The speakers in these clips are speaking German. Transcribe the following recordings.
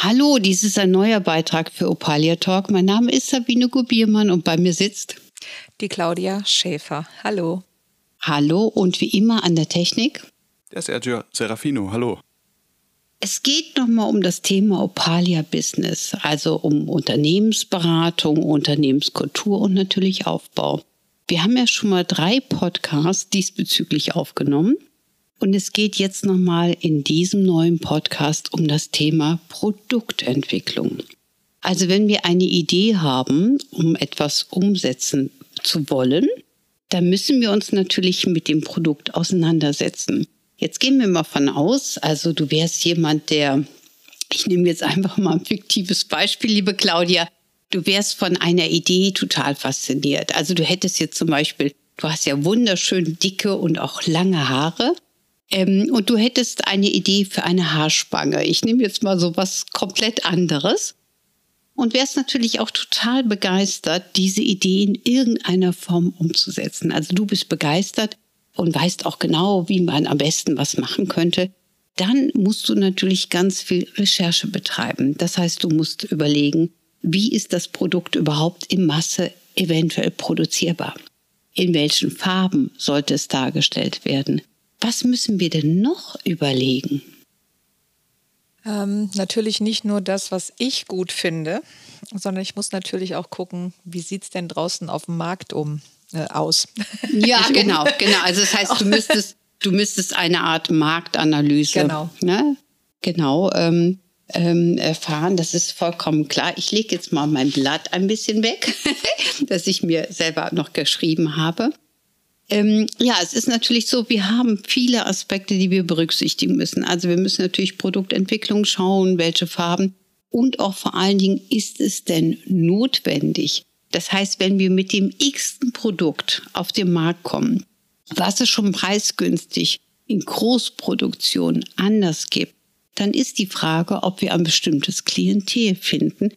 Hallo, dies ist ein neuer Beitrag für Opalia Talk. Mein Name ist Sabine Gubiermann und bei mir sitzt die Claudia Schäfer. Hallo. Hallo und wie immer an der Technik. Der Sergio Serafino. Hallo. Es geht nochmal um das Thema Opalia Business, also um Unternehmensberatung, Unternehmenskultur und natürlich Aufbau. Wir haben ja schon mal drei Podcasts diesbezüglich aufgenommen. Und es geht jetzt nochmal in diesem neuen Podcast um das Thema Produktentwicklung. Also wenn wir eine Idee haben, um etwas umsetzen zu wollen, dann müssen wir uns natürlich mit dem Produkt auseinandersetzen. Jetzt gehen wir mal von aus, also du wärst jemand, der, ich nehme jetzt einfach mal ein fiktives Beispiel, liebe Claudia, du wärst von einer Idee total fasziniert. Also du hättest jetzt zum Beispiel, du hast ja wunderschön dicke und auch lange Haare ähm, und du hättest eine Idee für eine Haarspange. Ich nehme jetzt mal so was komplett anderes. Und wärst natürlich auch total begeistert, diese Idee in irgendeiner Form umzusetzen. Also du bist begeistert und weißt auch genau, wie man am besten was machen könnte. Dann musst du natürlich ganz viel Recherche betreiben. Das heißt, du musst überlegen, wie ist das Produkt überhaupt in Masse eventuell produzierbar? In welchen Farben sollte es dargestellt werden? Was müssen wir denn noch überlegen? Ähm, natürlich nicht nur das, was ich gut finde, sondern ich muss natürlich auch gucken, wie sieht es denn draußen auf dem Markt um äh, aus. Ja, genau, genau. Also das heißt, du müsstest, du müsstest eine Art Marktanalyse genau. Ne? genau ähm, ähm, erfahren. Das ist vollkommen klar. Ich lege jetzt mal mein Blatt ein bisschen weg, das ich mir selber noch geschrieben habe. Ähm, ja, es ist natürlich so, wir haben viele Aspekte, die wir berücksichtigen müssen. Also wir müssen natürlich Produktentwicklung schauen, welche Farben und auch vor allen Dingen, ist es denn notwendig? Das heißt, wenn wir mit dem x-ten Produkt auf den Markt kommen, was es schon preisgünstig in Großproduktion anders gibt, dann ist die Frage, ob wir ein bestimmtes Klientel finden,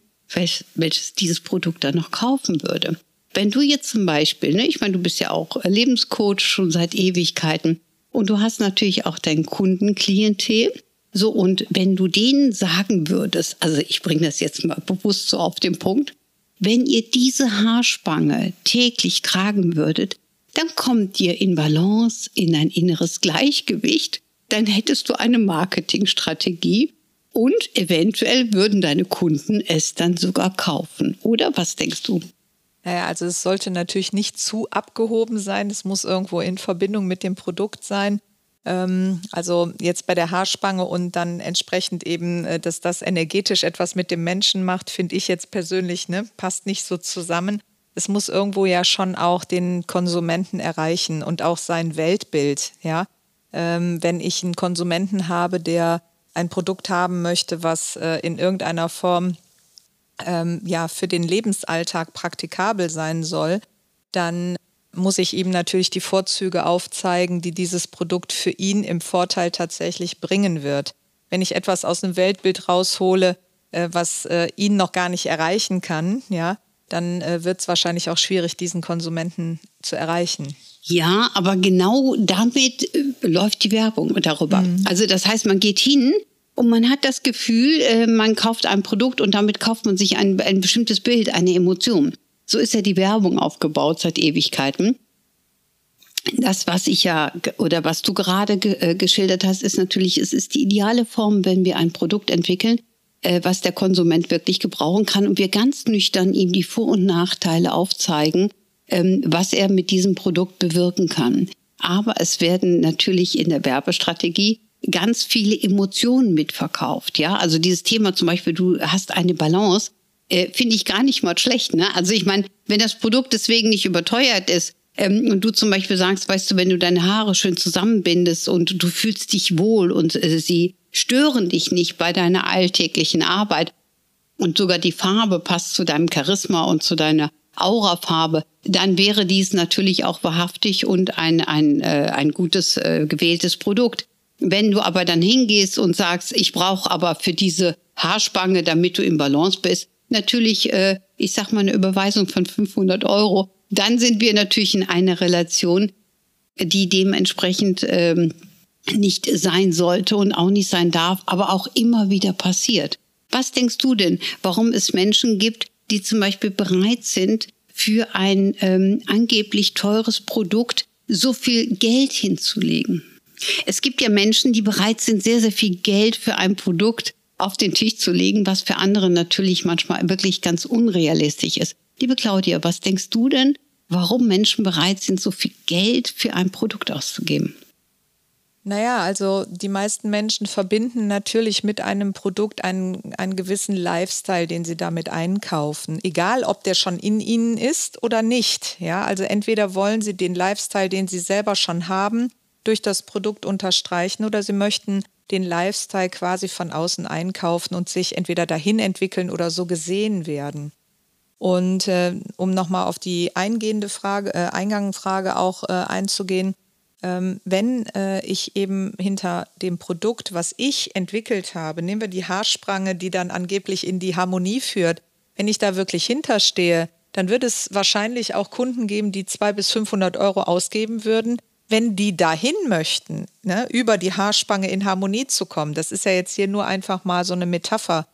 welches dieses Produkt dann noch kaufen würde. Wenn du jetzt zum Beispiel, ne, ich meine, du bist ja auch Lebenscoach schon seit Ewigkeiten und du hast natürlich auch dein Kundenklientel. So, und wenn du denen sagen würdest, also ich bringe das jetzt mal bewusst so auf den Punkt, wenn ihr diese Haarspange täglich tragen würdet, dann kommt ihr in Balance, in ein inneres Gleichgewicht, dann hättest du eine Marketingstrategie und eventuell würden deine Kunden es dann sogar kaufen. Oder was denkst du? Naja, also es sollte natürlich nicht zu abgehoben sein. Es muss irgendwo in Verbindung mit dem Produkt sein. Ähm, also jetzt bei der Haarspange und dann entsprechend eben, äh, dass das energetisch etwas mit dem Menschen macht, finde ich jetzt persönlich, ne, passt nicht so zusammen. Es muss irgendwo ja schon auch den Konsumenten erreichen und auch sein Weltbild, ja. Ähm, wenn ich einen Konsumenten habe, der ein Produkt haben möchte, was äh, in irgendeiner Form ähm, ja für den Lebensalltag praktikabel sein soll, dann muss ich ihm natürlich die Vorzüge aufzeigen, die dieses Produkt für ihn im Vorteil tatsächlich bringen wird. Wenn ich etwas aus dem Weltbild raushole, äh, was äh, ihn noch gar nicht erreichen kann, ja, dann äh, wird es wahrscheinlich auch schwierig, diesen Konsumenten zu erreichen. Ja, aber genau damit äh, läuft die Werbung darüber. Mhm. Also das heißt, man geht hin und man hat das Gefühl, äh, man kauft ein Produkt und damit kauft man sich ein, ein bestimmtes Bild, eine Emotion. So ist ja die Werbung aufgebaut seit Ewigkeiten. Das, was ich ja oder was du gerade ge äh, geschildert hast, ist natürlich, es ist die ideale Form, wenn wir ein Produkt entwickeln, äh, was der Konsument wirklich gebrauchen kann und wir ganz nüchtern ihm die Vor- und Nachteile aufzeigen, ähm, was er mit diesem Produkt bewirken kann. Aber es werden natürlich in der Werbestrategie ganz viele Emotionen mitverkauft. Ja, also dieses Thema zum Beispiel, du hast eine Balance, äh, finde ich gar nicht mal schlecht. Ne? Also ich meine, wenn das Produkt deswegen nicht überteuert ist ähm, und du zum Beispiel sagst, weißt du, wenn du deine Haare schön zusammenbindest und du fühlst dich wohl und äh, sie stören dich nicht bei deiner alltäglichen Arbeit und sogar die Farbe passt zu deinem Charisma und zu deiner Aurafarbe, dann wäre dies natürlich auch wahrhaftig und ein, ein, äh, ein gutes äh, gewähltes Produkt. Wenn du aber dann hingehst und sagst, ich brauche aber für diese Haarspange, damit du im Balance bist, natürlich, äh, ich sag mal, eine Überweisung von 500 Euro, dann sind wir natürlich in einer Relation, die dementsprechend ähm, nicht sein sollte und auch nicht sein darf, aber auch immer wieder passiert. Was denkst du denn, warum es Menschen gibt, die zum Beispiel bereit sind, für ein ähm, angeblich teures Produkt so viel Geld hinzulegen? Es gibt ja Menschen, die bereit sind, sehr, sehr viel Geld für ein Produkt auf den Tisch zu legen, was für andere natürlich manchmal wirklich ganz unrealistisch ist. Liebe Claudia, was denkst du denn, warum Menschen bereit sind, so viel Geld für ein Produkt auszugeben? Naja, also die meisten Menschen verbinden natürlich mit einem Produkt einen, einen gewissen Lifestyle, den sie damit einkaufen. Egal, ob der schon in ihnen ist oder nicht. Ja, also entweder wollen sie den Lifestyle, den sie selber schon haben, durch das Produkt unterstreichen oder sie möchten den Lifestyle quasi von außen einkaufen und sich entweder dahin entwickeln oder so gesehen werden. Und äh, um nochmal auf die eingehende Frage, äh, Eingangfrage auch äh, einzugehen, ähm, wenn äh, ich eben hinter dem Produkt, was ich entwickelt habe, nehmen wir die Haarsprange, die dann angeblich in die Harmonie führt, wenn ich da wirklich hinterstehe, dann wird es wahrscheinlich auch Kunden geben, die 200 bis 500 Euro ausgeben würden, wenn die dahin möchten, ne, über die Haarspange in Harmonie zu kommen, das ist ja jetzt hier nur einfach mal so eine Metapher.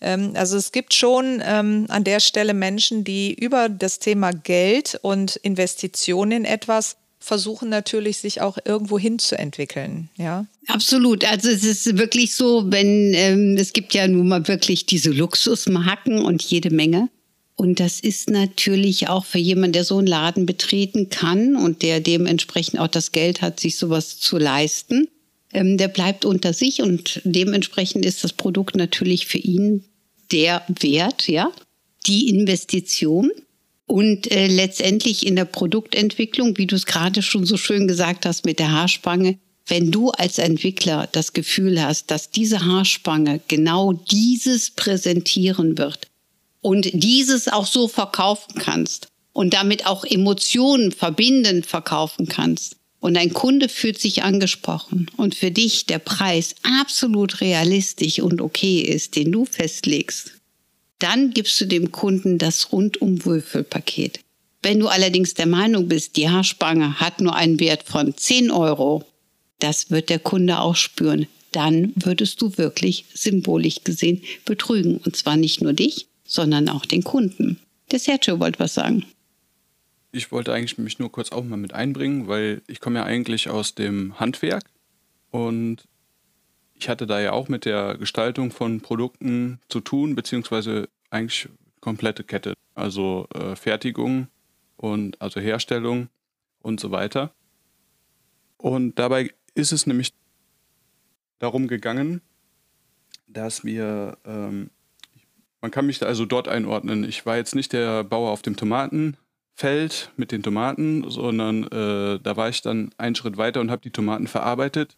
Ähm, also es gibt schon ähm, an der Stelle Menschen, die über das Thema Geld und Investitionen in etwas versuchen natürlich, sich auch irgendwo hinzuentwickeln, ja. Absolut. Also es ist wirklich so, wenn ähm, es gibt ja nun mal wirklich diese Luxusmarken und jede Menge. Und das ist natürlich auch für jemanden, der so einen Laden betreten kann und der dementsprechend auch das Geld hat, sich sowas zu leisten, ähm, der bleibt unter sich und dementsprechend ist das Produkt natürlich für ihn der Wert, ja, die Investition. Und äh, letztendlich in der Produktentwicklung, wie du es gerade schon so schön gesagt hast mit der Haarspange, wenn du als Entwickler das Gefühl hast, dass diese Haarspange genau dieses präsentieren wird, und dieses auch so verkaufen kannst und damit auch Emotionen verbindend verkaufen kannst und dein Kunde fühlt sich angesprochen und für dich der Preis absolut realistisch und okay ist, den du festlegst, dann gibst du dem Kunden das rundum Wohlfühlpaket. Wenn du allerdings der Meinung bist, die Haarspange hat nur einen Wert von 10 Euro, das wird der Kunde auch spüren. Dann würdest du wirklich symbolisch gesehen betrügen. Und zwar nicht nur dich, sondern auch den Kunden. Der Sergio wollte was sagen. Ich wollte eigentlich mich nur kurz auch mal mit einbringen, weil ich komme ja eigentlich aus dem Handwerk und ich hatte da ja auch mit der Gestaltung von Produkten zu tun, beziehungsweise eigentlich komplette Kette, also äh, Fertigung und also Herstellung und so weiter. Und dabei ist es nämlich darum gegangen, dass wir ähm, man kann mich also dort einordnen. Ich war jetzt nicht der Bauer auf dem Tomatenfeld mit den Tomaten, sondern äh, da war ich dann einen Schritt weiter und habe die Tomaten verarbeitet.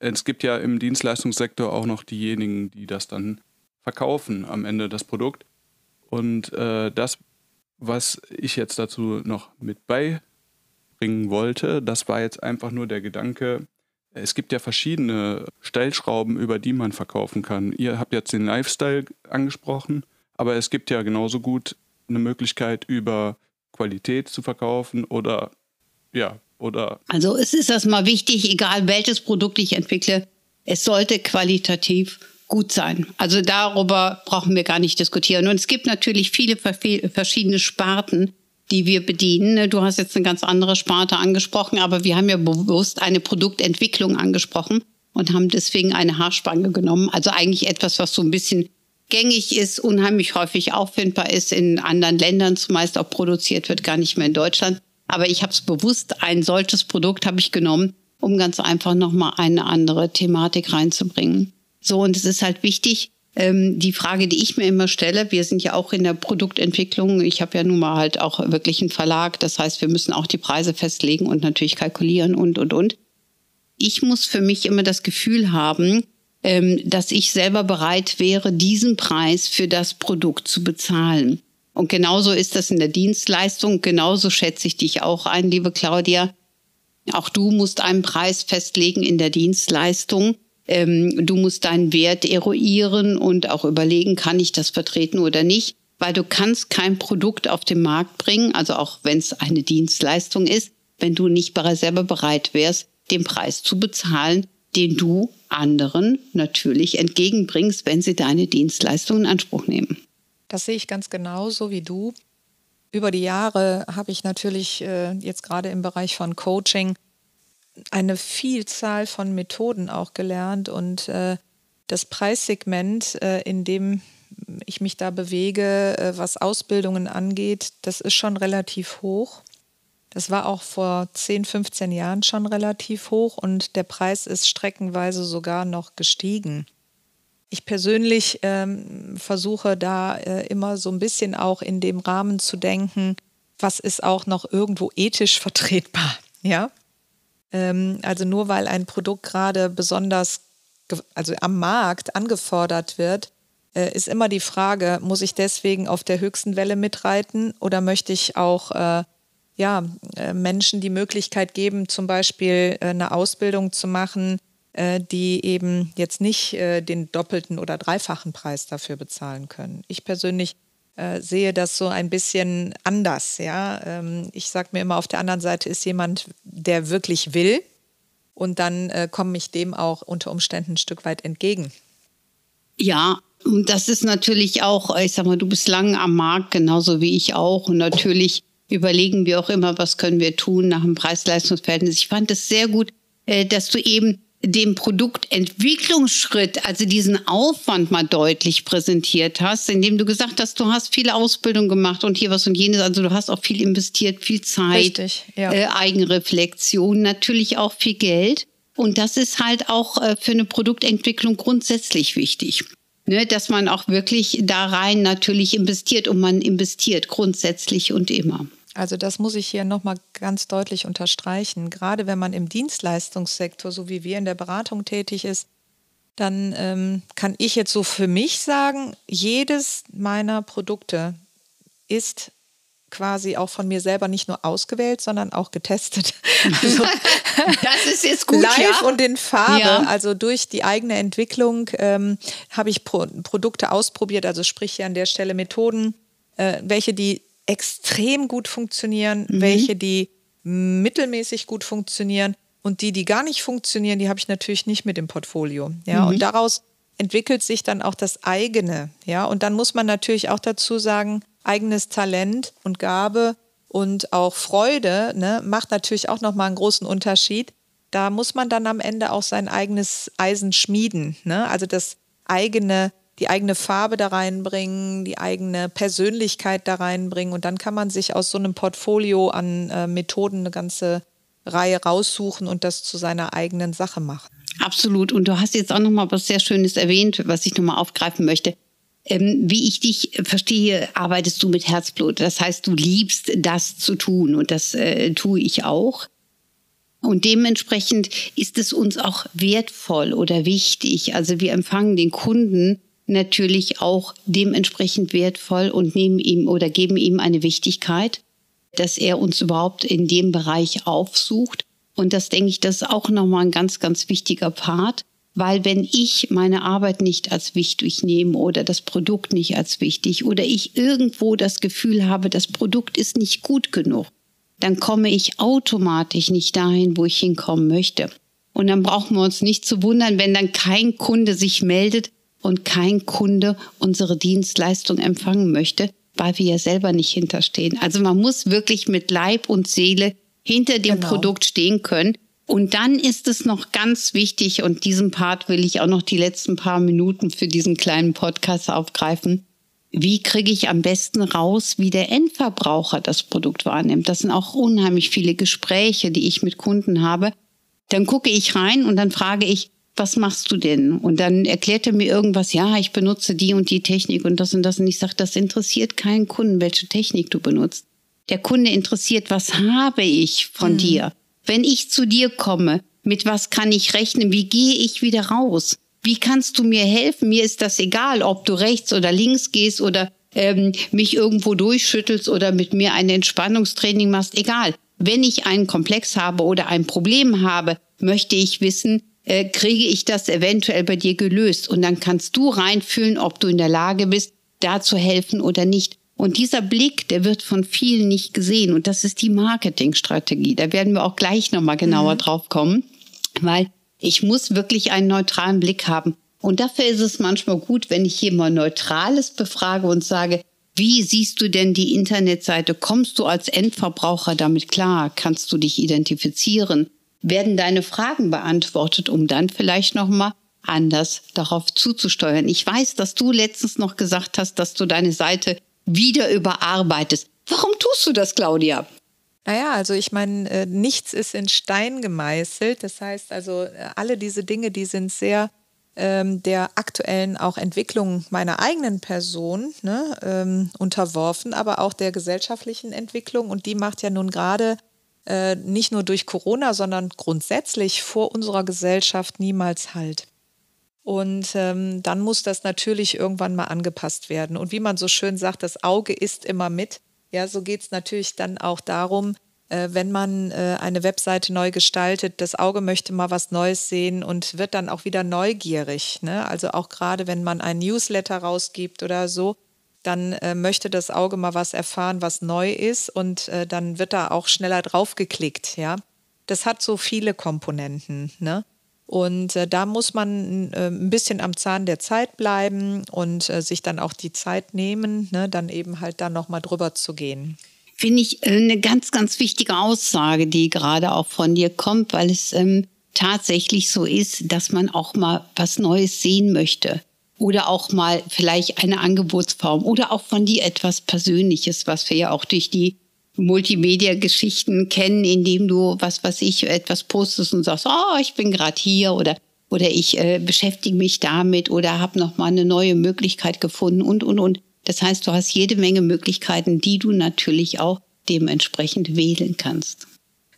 Es gibt ja im Dienstleistungssektor auch noch diejenigen, die das dann verkaufen am Ende das Produkt. Und äh, das, was ich jetzt dazu noch mit beibringen wollte, das war jetzt einfach nur der Gedanke, es gibt ja verschiedene Stellschrauben, über die man verkaufen kann. Ihr habt jetzt den Lifestyle angesprochen, aber es gibt ja genauso gut eine Möglichkeit, über Qualität zu verkaufen oder ja, oder. Also es ist erstmal wichtig, egal welches Produkt ich entwickle, es sollte qualitativ gut sein. Also darüber brauchen wir gar nicht diskutieren. Und es gibt natürlich viele verschiedene Sparten, die wir bedienen. Ne, du hast jetzt eine ganz andere Sparte angesprochen, aber wir haben ja bewusst eine Produktentwicklung angesprochen und haben deswegen eine Haarspange genommen. Also eigentlich etwas, was so ein bisschen gängig ist, unheimlich häufig auffindbar ist, in anderen Ländern zumeist auch produziert wird, gar nicht mehr in Deutschland. Aber ich habe es bewusst, ein solches Produkt habe ich genommen, um ganz einfach nochmal eine andere Thematik reinzubringen. So, und es ist halt wichtig, die Frage, die ich mir immer stelle, wir sind ja auch in der Produktentwicklung. Ich habe ja nun mal halt auch wirklich einen Verlag. Das heißt, wir müssen auch die Preise festlegen und natürlich kalkulieren und, und, und. Ich muss für mich immer das Gefühl haben, ähm, dass ich selber bereit wäre, diesen Preis für das Produkt zu bezahlen. Und genauso ist das in der Dienstleistung. Genauso schätze ich dich auch ein, liebe Claudia. Auch du musst einen Preis festlegen in der Dienstleistung. Ähm, du musst deinen Wert eruieren und auch überlegen, kann ich das vertreten oder nicht, weil du kannst kein Produkt auf den Markt bringen, also auch wenn es eine Dienstleistung ist, wenn du nicht selber bereit wärst, den Preis zu bezahlen, den du anderen natürlich entgegenbringst, wenn sie deine Dienstleistung in Anspruch nehmen. Das sehe ich ganz genauso wie du. Über die Jahre habe ich natürlich äh, jetzt gerade im Bereich von Coaching eine Vielzahl von Methoden auch gelernt und äh, das Preissegment, äh, in dem ich mich da bewege, äh, was Ausbildungen angeht, das ist schon relativ hoch. Das war auch vor 10, 15 Jahren schon relativ hoch und der Preis ist streckenweise sogar noch gestiegen. Ich persönlich ähm, versuche da äh, immer so ein bisschen auch in dem Rahmen zu denken, was ist auch noch irgendwo ethisch vertretbar. Ja, also nur weil ein Produkt gerade besonders also am Markt angefordert wird, äh, ist immer die Frage, muss ich deswegen auf der höchsten Welle mitreiten oder möchte ich auch äh, ja, äh, Menschen die Möglichkeit geben, zum Beispiel äh, eine Ausbildung zu machen, äh, die eben jetzt nicht äh, den doppelten oder dreifachen Preis dafür bezahlen können. Ich persönlich äh, sehe das so ein bisschen anders. Ja? Ähm, ich sage mir immer, auf der anderen Seite ist jemand, der wirklich will und dann äh, komme ich dem auch unter Umständen ein Stück weit entgegen. Ja, und das ist natürlich auch, ich sag mal, du bist lang am Markt, genauso wie ich auch. Und natürlich überlegen wir auch immer, was können wir tun nach dem Preis-Leistungs-Verhältnis. Ich fand es sehr gut, äh, dass du eben den Produktentwicklungsschritt, also diesen Aufwand mal deutlich präsentiert hast, indem du gesagt hast, du hast viele Ausbildung gemacht und hier was und jenes, also du hast auch viel investiert, viel Zeit, Richtig, ja. äh, Eigenreflexion, natürlich auch viel Geld. Und das ist halt auch äh, für eine Produktentwicklung grundsätzlich wichtig. Ne, dass man auch wirklich da rein natürlich investiert und man investiert grundsätzlich und immer. Also das muss ich hier nochmal ganz deutlich unterstreichen. Gerade wenn man im Dienstleistungssektor, so wie wir in der Beratung tätig ist, dann ähm, kann ich jetzt so für mich sagen, jedes meiner Produkte ist quasi auch von mir selber nicht nur ausgewählt, sondern auch getestet. Also, das ist jetzt gut. Live ja? und in Farbe. Ja. Also durch die eigene Entwicklung ähm, habe ich Pro Produkte ausprobiert, also sprich hier an der Stelle Methoden, äh, welche die extrem gut funktionieren, mhm. welche die mittelmäßig gut funktionieren und die, die gar nicht funktionieren, die habe ich natürlich nicht mit im Portfolio. Ja, mhm. und daraus entwickelt sich dann auch das eigene. Ja, und dann muss man natürlich auch dazu sagen, eigenes Talent und Gabe und auch Freude ne, macht natürlich auch nochmal einen großen Unterschied. Da muss man dann am Ende auch sein eigenes Eisen schmieden. Ne? Also das eigene die eigene Farbe da reinbringen, die eigene Persönlichkeit da reinbringen und dann kann man sich aus so einem Portfolio an äh, Methoden eine ganze Reihe raussuchen und das zu seiner eigenen Sache machen. Absolut. Und du hast jetzt auch noch mal was sehr Schönes erwähnt, was ich noch mal aufgreifen möchte. Ähm, wie ich dich verstehe, arbeitest du mit Herzblut. Das heißt, du liebst das zu tun und das äh, tue ich auch. Und dementsprechend ist es uns auch wertvoll oder wichtig. Also wir empfangen den Kunden natürlich auch dementsprechend wertvoll und nehmen ihm oder geben ihm eine Wichtigkeit, dass er uns überhaupt in dem Bereich aufsucht. Und das denke ich, das ist auch nochmal ein ganz, ganz wichtiger Part, weil wenn ich meine Arbeit nicht als wichtig nehme oder das Produkt nicht als wichtig oder ich irgendwo das Gefühl habe, das Produkt ist nicht gut genug, dann komme ich automatisch nicht dahin, wo ich hinkommen möchte. Und dann brauchen wir uns nicht zu wundern, wenn dann kein Kunde sich meldet, und kein Kunde unsere Dienstleistung empfangen möchte, weil wir ja selber nicht hinterstehen. Also man muss wirklich mit Leib und Seele hinter dem genau. Produkt stehen können. Und dann ist es noch ganz wichtig, und diesen Part will ich auch noch die letzten paar Minuten für diesen kleinen Podcast aufgreifen. Wie kriege ich am besten raus, wie der Endverbraucher das Produkt wahrnimmt? Das sind auch unheimlich viele Gespräche, die ich mit Kunden habe. Dann gucke ich rein und dann frage ich, was machst du denn? Und dann erklärt er mir irgendwas, ja, ich benutze die und die Technik und das und das. Und ich sage, das interessiert keinen Kunden, welche Technik du benutzt. Der Kunde interessiert, was habe ich von mhm. dir? Wenn ich zu dir komme, mit was kann ich rechnen? Wie gehe ich wieder raus? Wie kannst du mir helfen? Mir ist das egal, ob du rechts oder links gehst oder ähm, mich irgendwo durchschüttelst oder mit mir ein Entspannungstraining machst, egal. Wenn ich einen Komplex habe oder ein Problem habe, möchte ich wissen, äh, kriege ich das eventuell bei dir gelöst. Und dann kannst du reinfühlen, ob du in der Lage bist, da zu helfen oder nicht. Und dieser Blick, der wird von vielen nicht gesehen. Und das ist die Marketingstrategie. Da werden wir auch gleich nochmal genauer mhm. drauf kommen, weil ich muss wirklich einen neutralen Blick haben. Und dafür ist es manchmal gut, wenn ich jemand Neutrales befrage und sage, wie siehst du denn die Internetseite? Kommst du als Endverbraucher damit klar? Kannst du dich identifizieren? Werden deine Fragen beantwortet, um dann vielleicht nochmal anders darauf zuzusteuern? Ich weiß, dass du letztens noch gesagt hast, dass du deine Seite wieder überarbeitest. Warum tust du das, Claudia? Naja, also ich meine, äh, nichts ist in Stein gemeißelt. Das heißt also, äh, alle diese Dinge, die sind sehr ähm, der aktuellen auch Entwicklung meiner eigenen Person ne, ähm, unterworfen, aber auch der gesellschaftlichen Entwicklung. Und die macht ja nun gerade äh, nicht nur durch Corona, sondern grundsätzlich vor unserer Gesellschaft niemals halt. Und ähm, dann muss das natürlich irgendwann mal angepasst werden. Und wie man so schön sagt, das Auge ist immer mit. Ja, so geht es natürlich dann auch darum, äh, wenn man äh, eine Webseite neu gestaltet, das Auge möchte mal was Neues sehen und wird dann auch wieder neugierig. Ne? Also auch gerade wenn man ein Newsletter rausgibt oder so, dann äh, möchte das Auge mal was erfahren, was neu ist und äh, dann wird da auch schneller draufgeklickt. Ja, das hat so viele Komponenten. Ne? Und äh, da muss man äh, ein bisschen am Zahn der Zeit bleiben und äh, sich dann auch die Zeit nehmen, ne, dann eben halt da nochmal drüber zu gehen. Finde ich äh, eine ganz, ganz wichtige Aussage, die gerade auch von dir kommt, weil es ähm, tatsächlich so ist, dass man auch mal was Neues sehen möchte. Oder auch mal vielleicht eine Angebotsform oder auch von dir etwas Persönliches, was wir ja auch durch die Multimedia-Geschichten kennen, indem du, was was ich, etwas postest und sagst, oh, ich bin gerade hier oder oder ich äh, beschäftige mich damit oder habe noch mal eine neue Möglichkeit gefunden und und und. Das heißt, du hast jede Menge Möglichkeiten, die du natürlich auch dementsprechend wählen kannst.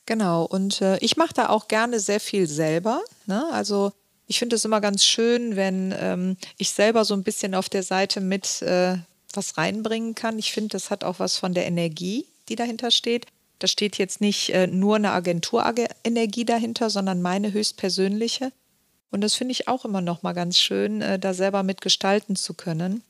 Genau, und äh, ich mache da auch gerne sehr viel selber. Ne? Also ich finde es immer ganz schön, wenn ähm, ich selber so ein bisschen auf der Seite mit äh, was reinbringen kann. Ich finde, das hat auch was von der Energie die dahinter steht. Da steht jetzt nicht äh, nur eine Agenturenergie dahinter, sondern meine höchstpersönliche. Und das finde ich auch immer noch mal ganz schön, äh, da selber mitgestalten zu können.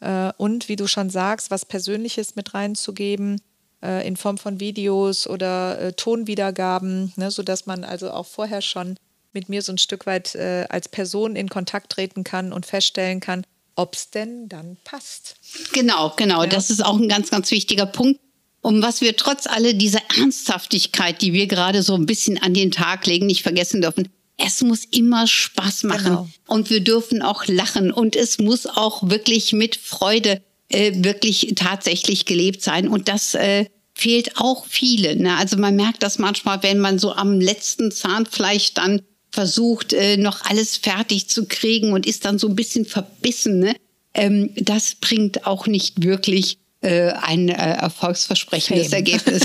Äh, und wie du schon sagst, was Persönliches mit reinzugeben äh, in Form von Videos oder äh, Tonwiedergaben, ne, sodass man also auch vorher schon mit mir so ein Stück weit äh, als Person in Kontakt treten kann und feststellen kann, ob es denn dann passt. Genau, genau. Ja. Das ist auch ein ganz, ganz wichtiger Punkt um was wir trotz aller dieser Ernsthaftigkeit, die wir gerade so ein bisschen an den Tag legen, nicht vergessen dürfen. Es muss immer Spaß machen genau. und wir dürfen auch lachen und es muss auch wirklich mit Freude äh, wirklich tatsächlich gelebt sein und das äh, fehlt auch viele. Ne? Also man merkt das manchmal, wenn man so am letzten Zahnfleisch dann versucht, äh, noch alles fertig zu kriegen und ist dann so ein bisschen verbissen. Ne? Ähm, das bringt auch nicht wirklich äh, ein äh, erfolgsversprechendes Fame. Ergebnis.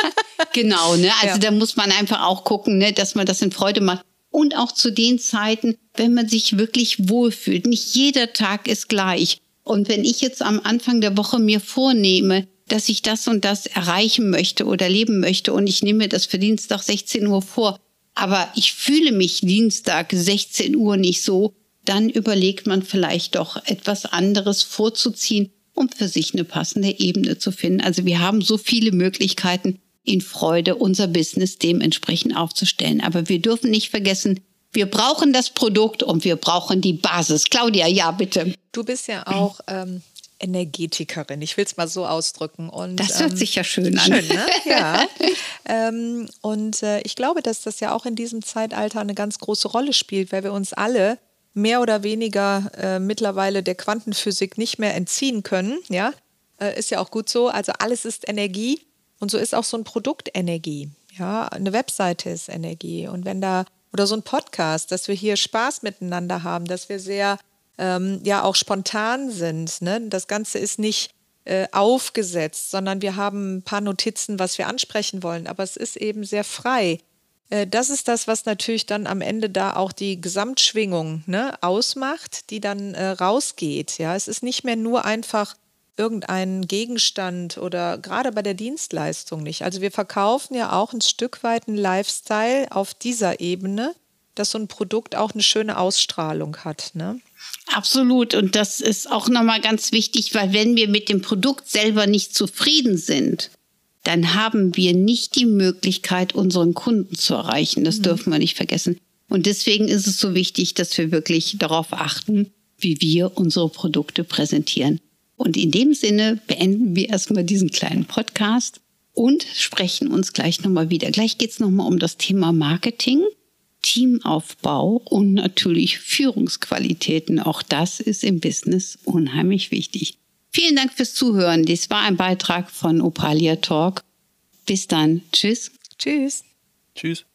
genau, ne? Also ja. da muss man einfach auch gucken, ne, dass man das in Freude macht. Und auch zu den Zeiten, wenn man sich wirklich wohlfühlt. Nicht jeder Tag ist gleich. Und wenn ich jetzt am Anfang der Woche mir vornehme, dass ich das und das erreichen möchte oder leben möchte und ich nehme das für Dienstag 16 Uhr vor, aber ich fühle mich Dienstag 16 Uhr nicht so, dann überlegt man vielleicht doch etwas anderes vorzuziehen um für sich eine passende Ebene zu finden. Also wir haben so viele Möglichkeiten, in Freude unser Business dementsprechend aufzustellen. Aber wir dürfen nicht vergessen, wir brauchen das Produkt und wir brauchen die Basis. Claudia, ja, bitte. Du bist ja auch ähm, Energetikerin, ich will es mal so ausdrücken. Und, das hört ähm, sich ja schön an. Schön, ne? Ja. ähm, und äh, ich glaube, dass das ja auch in diesem Zeitalter eine ganz große Rolle spielt, weil wir uns alle mehr oder weniger äh, mittlerweile der Quantenphysik nicht mehr entziehen können. Ja, äh, ist ja auch gut so. Also alles ist Energie und so ist auch so ein Produkt Energie. Ja, eine Webseite ist Energie und wenn da oder so ein Podcast, dass wir hier Spaß miteinander haben, dass wir sehr ähm, ja auch spontan sind. Ne? Das Ganze ist nicht äh, aufgesetzt, sondern wir haben ein paar Notizen, was wir ansprechen wollen, aber es ist eben sehr frei. Äh, das ist das, was natürlich dann am Ende da auch die Gesamtschwingung ne, ausmacht, die dann äh, rausgeht. Ja, es ist nicht mehr nur einfach irgendeinen Gegenstand oder gerade bei der Dienstleistung nicht. Also wir verkaufen ja auch ein Stück weit einen Lifestyle auf dieser Ebene, dass so ein Produkt auch eine schöne Ausstrahlung hat. Ne? Absolut. Und das ist auch nochmal ganz wichtig, weil wenn wir mit dem Produkt selber nicht zufrieden sind, dann haben wir nicht die Möglichkeit, unseren Kunden zu erreichen. Das mhm. dürfen wir nicht vergessen. Und deswegen ist es so wichtig, dass wir wirklich darauf achten, wie wir unsere Produkte präsentieren. Und in dem Sinne beenden wir erstmal diesen kleinen Podcast und sprechen uns gleich nochmal wieder. Gleich geht es nochmal um das Thema Marketing, Teamaufbau und natürlich Führungsqualitäten. Auch das ist im Business unheimlich wichtig. Vielen Dank fürs Zuhören. Dies war ein Beitrag von Opalia Talk. Bis dann. Tschüss. Tschüss. Tschüss.